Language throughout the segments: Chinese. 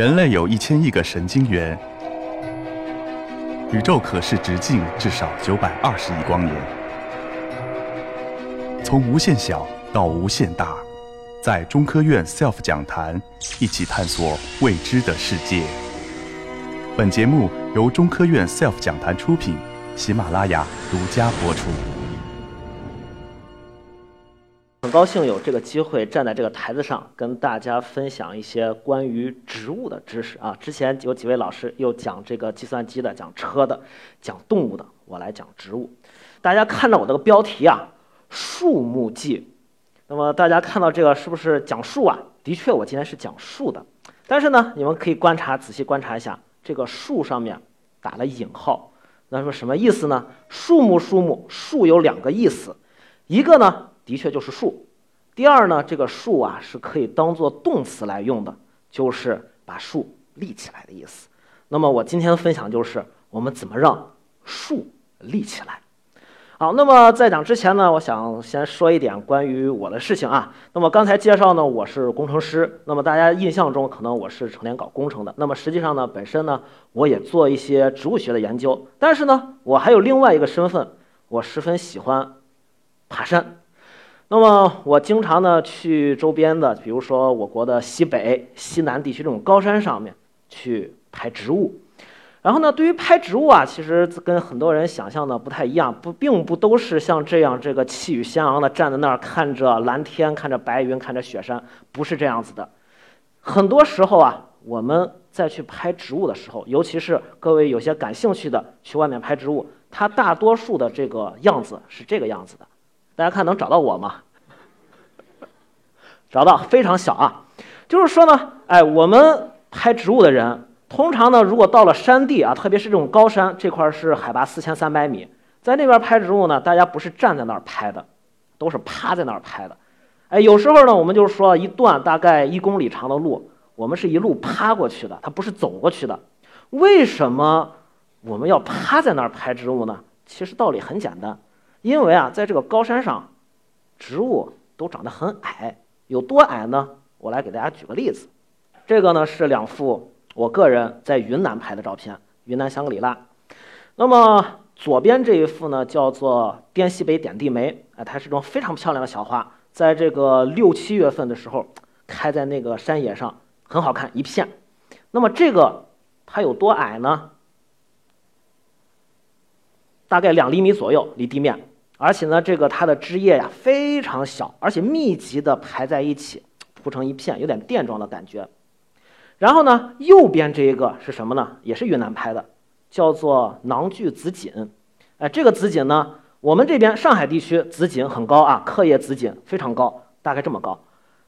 人类有一千亿个神经元，宇宙可视直径至少九百二十亿光年。从无限小到无限大，在中科院 SELF 讲坛一起探索未知的世界。本节目由中科院 SELF 讲坛出品，喜马拉雅独家播出。很高兴有这个机会站在这个台子上，跟大家分享一些关于植物的知识啊。之前有几位老师又讲这个计算机的，讲车的，讲动物的，我来讲植物。大家看到我这个标题啊，《树木记》。那么大家看到这个是不是讲树啊？的确，我今天是讲树的。但是呢，你们可以观察，仔细观察一下，这个树上面打了引号，那说什么意思呢？树木，树木，树有两个意思，一个呢。的确就是树。第二呢，这个树啊是可以当做动词来用的，就是把树立起来的意思。那么我今天的分享就是我们怎么让树立起来。好，那么在讲之前呢，我想先说一点关于我的事情啊。那么刚才介绍呢，我是工程师。那么大家印象中可能我是成天搞工程的。那么实际上呢，本身呢我也做一些植物学的研究。但是呢，我还有另外一个身份，我十分喜欢爬山。那么我经常呢去周边的，比如说我国的西北、西南地区这种高山上面去拍植物。然后呢，对于拍植物啊，其实跟很多人想象的不太一样，不，并不都是像这样这个气宇轩昂的站在那儿看着蓝天、看着白云、看着雪山，不是这样子的。很多时候啊，我们在去拍植物的时候，尤其是各位有些感兴趣的去外面拍植物，它大多数的这个样子是这个样子的。大家看能找到我吗？找到，非常小啊。就是说呢，哎，我们拍植物的人，通常呢，如果到了山地啊，特别是这种高山，这块是海拔四千三百米，在那边拍植物呢，大家不是站在那儿拍的，都是趴在那儿拍的。哎，有时候呢，我们就是说一段大概一公里长的路，我们是一路趴过去的，它不是走过去的。为什么我们要趴在那儿拍植物呢？其实道理很简单。因为啊，在这个高山上，植物都长得很矮，有多矮呢？我来给大家举个例子。这个呢是两幅我个人在云南拍的照片，云南香格里拉。那么左边这一幅呢叫做滇西北点地梅，哎，它是一种非常漂亮的小花，在这个六七月份的时候开在那个山野上，很好看一片。那么这个它有多矮呢？大概两厘米左右，离地面。而且呢，这个它的枝叶呀非常小，而且密集的排在一起，铺成一片，有点垫状的感觉。然后呢，右边这一个是什么呢？也是云南拍的，叫做囊聚紫堇。哎，这个紫堇呢，我们这边上海地区紫堇很高啊，刻叶紫堇非常高，大概这么高。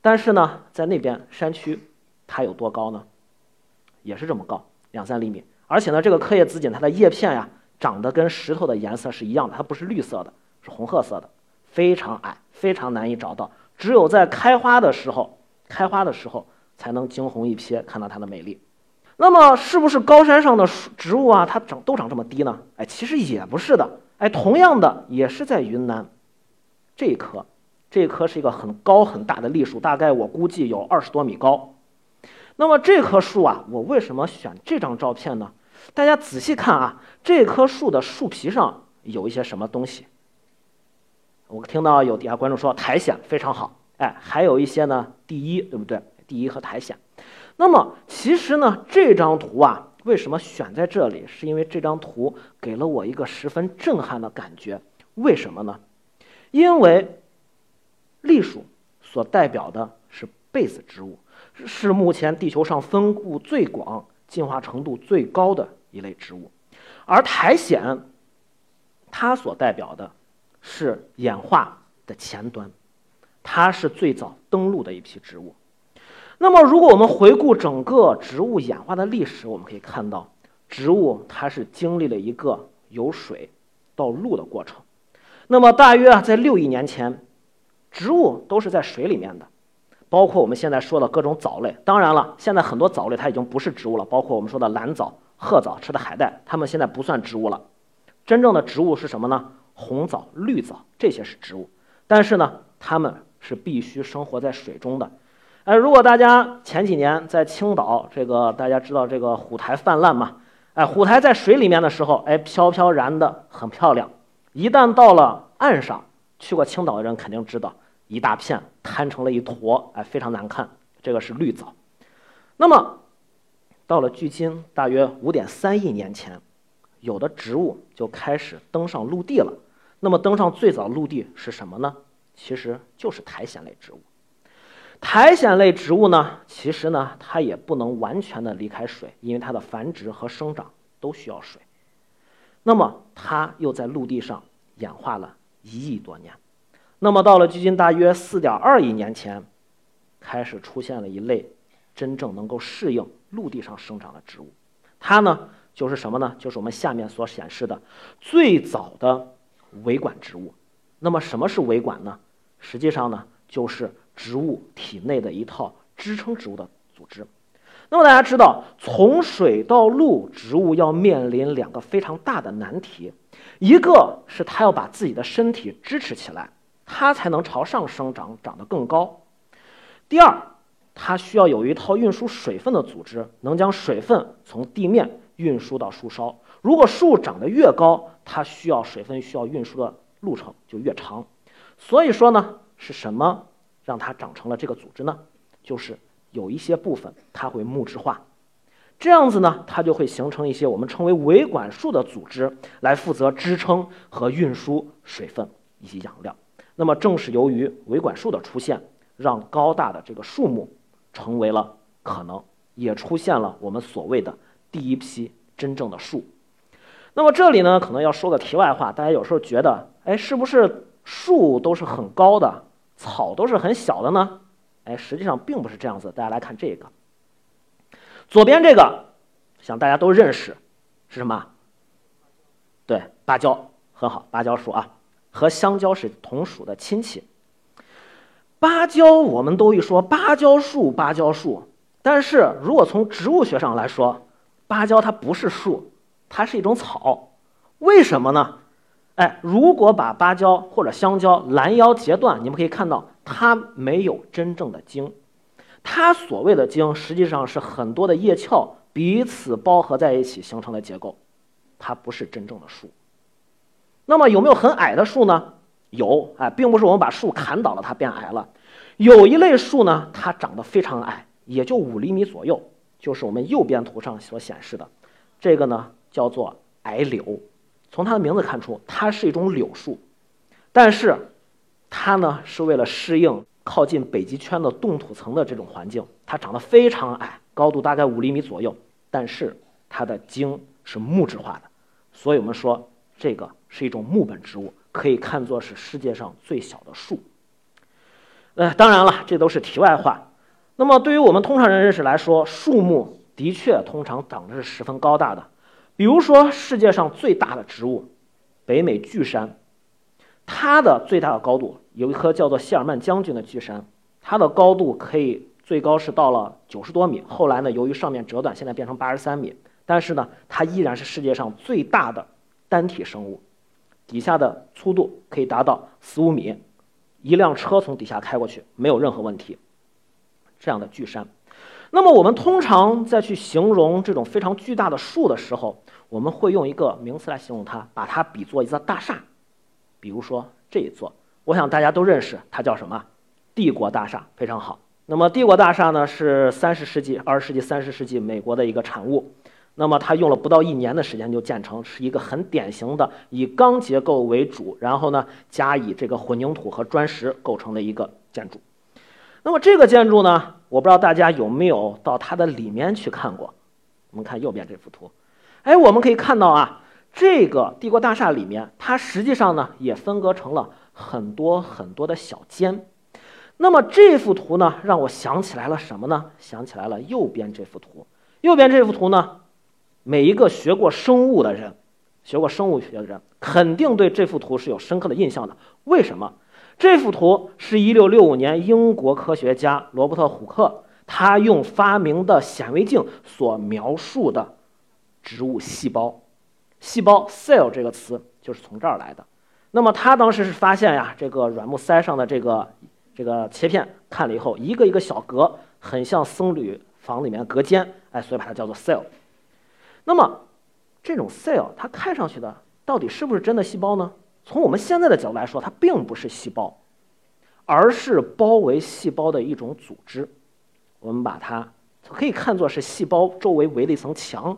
但是呢，在那边山区，它有多高呢？也是这么高，两三厘米。而且呢，这个刻叶紫堇它的叶片呀，长得跟石头的颜色是一样的，它不是绿色的。是红褐色的，非常矮，非常难以找到。只有在开花的时候，开花的时候才能惊鸿一瞥，看到它的美丽。那么，是不是高山上的植物啊，它长都长这么低呢？哎，其实也不是的。哎，同样的，也是在云南，这一棵，这棵是一个很高很大的栗树，大概我估计有二十多米高。那么这棵树啊，我为什么选这张照片呢？大家仔细看啊，这棵树的树皮上有一些什么东西？我听到有底下观众说苔藓非常好，哎，还有一些呢，第一，对不对？第一和苔藓。那么其实呢，这张图啊，为什么选在这里？是因为这张图给了我一个十分震撼的感觉。为什么呢？因为栗树所代表的是被子植物，是目前地球上分布最广、进化程度最高的一类植物，而苔藓它所代表的。是演化的前端，它是最早登陆的一批植物。那么，如果我们回顾整个植物演化的历史，我们可以看到，植物它是经历了一个由水到陆的过程。那么，大约，在六亿年前，植物都是在水里面的，包括我们现在说的各种藻类。当然了，现在很多藻类它已经不是植物了，包括我们说的蓝藻、褐藻、吃的海带，它们现在不算植物了。真正的植物是什么呢？红藻、绿藻这些是植物，但是呢，它们是必须生活在水中的。哎，如果大家前几年在青岛，这个大家知道这个虎台泛滥嘛？哎，虎台在水里面的时候，哎，飘飘然的很漂亮。一旦到了岸上，去过青岛的人肯定知道，一大片摊成了一坨，哎，非常难看。这个是绿藻。那么，到了距今大约五点三亿年前，有的植物就开始登上陆地了。那么，登上最早陆地是什么呢？其实就是苔藓类植物。苔藓类植物呢，其实呢，它也不能完全的离开水，因为它的繁殖和生长都需要水。那么，它又在陆地上演化了一亿多年。那么，到了距今大约四点二亿年前，开始出现了一类真正能够适应陆地上生长的植物。它呢，就是什么呢？就是我们下面所显示的最早的维管植物。那么，什么是维管呢？实际上呢，就是。植物体内的一套支撑植物的组织。那么大家知道，从水到陆，植物要面临两个非常大的难题：一个是它要把自己的身体支持起来，它才能朝上生长，长得更高；第二，它需要有一套运输水分的组织，能将水分从地面运输到树梢。如果树长得越高，它需要水分需要运输的路程就越长。所以说呢，是什么？让它长成了这个组织呢，就是有一些部分它会木质化，这样子呢，它就会形成一些我们称为维管束的组织，来负责支撑和运输水分以及养料。那么正是由于维管束的出现，让高大的这个树木成为了可能，也出现了我们所谓的第一批真正的树。那么这里呢，可能要说个题外话，大家有时候觉得，哎，是不是树都是很高的？草都是很小的呢，哎，实际上并不是这样子。大家来看这个，左边这个，想大家都认识，是什么？对，芭蕉，很好，芭蕉树啊，和香蕉是同属的亲戚。芭蕉我们都一说芭蕉树，芭蕉树，但是如果从植物学上来说，芭蕉它不是树，它是一种草，为什么呢？哎，如果把芭蕉或者香蕉拦腰截断，你们可以看到它没有真正的茎。它所谓的茎，实际上是很多的叶鞘彼此包合在一起形成的结构，它不是真正的树。那么有没有很矮的树呢？有，哎，并不是我们把树砍倒了它变矮了。有一类树呢，它长得非常矮，也就五厘米左右，就是我们右边图上所显示的，这个呢叫做矮柳。从它的名字看出，它是一种柳树，但是它呢是为了适应靠近北极圈的冻土层的这种环境，它长得非常矮，高度大概五厘米左右，但是它的茎是木质化的，所以我们说这个是一种木本植物，可以看作是世界上最小的树。呃，当然了，这都是题外话。那么对于我们通常人认识来说，树木的确通常长得是十分高大的。比如说，世界上最大的植物——北美巨杉，它的最大的高度有一棵叫做谢尔曼将军的巨杉，它的高度可以最高是到了九十多米。后来呢，由于上面折断，现在变成八十三米。但是呢，它依然是世界上最大的单体生物，底下的粗度可以达到十五米，一辆车从底下开过去没有任何问题。这样的巨杉。那么我们通常在去形容这种非常巨大的树的时候，我们会用一个名词来形容它，把它比作一座大厦。比如说这一座，我想大家都认识，它叫什么？帝国大厦，非常好。那么帝国大厦呢，是三十世纪、二十世纪、三十世纪美国的一个产物。那么它用了不到一年的时间就建成，是一个很典型的以钢结构为主，然后呢加以这个混凝土和砖石构成的一个建筑。那么这个建筑呢？我不知道大家有没有到它的里面去看过。我们看右边这幅图，哎，我们可以看到啊，这个帝国大厦里面，它实际上呢也分割成了很多很多的小间。那么这幅图呢，让我想起来了什么呢？想起来了右边这幅图。右边这幅图呢，每一个学过生物的人，学过生物学的人，肯定对这幅图是有深刻的印象的。为什么？这幅图是一六六五年英国科学家罗伯特·虎克他用发明的显微镜所描述的植物细胞。细胞 “cell” 这个词就是从这儿来的。那么他当时是发现呀，这个软木塞上的这个这个切片看了以后，一个一个小格，很像僧侣房里面隔间，哎，所以把它叫做 cell。那么这种 cell 它看上去的到底是不是真的细胞呢？从我们现在的角度来说，它并不是细胞，而是包围细胞的一种组织。我们把它可以看作是细胞周围围了一层墙，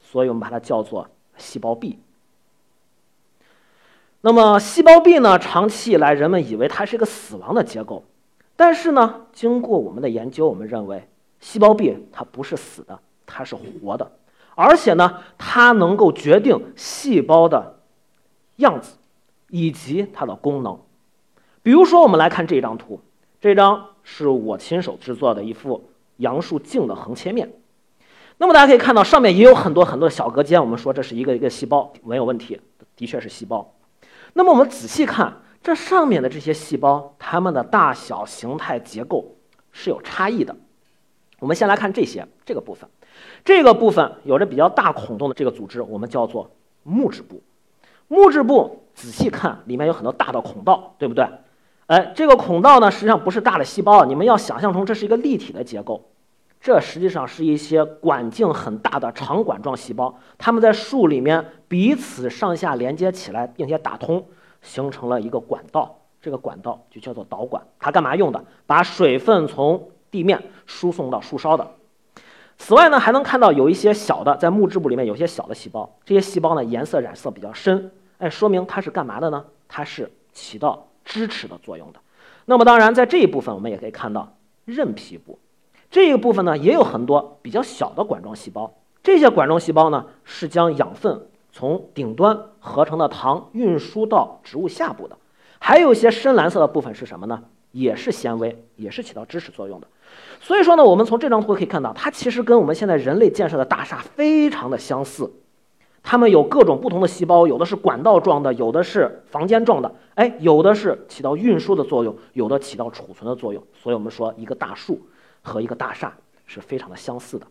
所以我们把它叫做细胞壁。那么细胞壁呢？长期以来，人们以为它是一个死亡的结构，但是呢，经过我们的研究，我们认为细胞壁它不是死的，它是活的，而且呢，它能够决定细胞的样子以及它的功能。比如说，我们来看这张图，这张是我亲手制作的一幅杨树茎的横切面。那么大家可以看到，上面也有很多很多的小隔间。我们说这是一个一个细胞，没有问题，的确是细胞。那么我们仔细看这上面的这些细胞，它们的大小、形态、结构是有差异的。我们先来看这些这个部分，这个部分有着比较大孔洞的这个组织，我们叫做木质部。木质部仔细看，里面有很多大的孔道，对不对？哎，这个孔道呢，实际上不是大的细胞，你们要想象成这是一个立体的结构。这实际上是一些管径很大的长管状细胞，它们在树里面彼此上下连接起来，并且打通，形成了一个管道。这个管道就叫做导管，它干嘛用的？把水分从地面输送到树梢的。此外呢，还能看到有一些小的在木质部里面有些小的细胞，这些细胞呢颜色染色比较深，哎，说明它是干嘛的呢？它是起到支持的作用的。那么当然，在这一部分我们也可以看到韧皮部。这个部分呢，也有很多比较小的管状细胞。这些管状细胞呢，是将养分从顶端合成的糖运输到植物下部的。还有一些深蓝色的部分是什么呢？也是纤维，也是起到支持作用的。所以说呢，我们从这张图可以看到，它其实跟我们现在人类建设的大厦非常的相似。它们有各种不同的细胞，有的是管道状的，有的是房间状的，哎，有的是起到运输的作用，有的起到储存的作用。所以我们说，一个大树。和一个大厦是非常的相似的。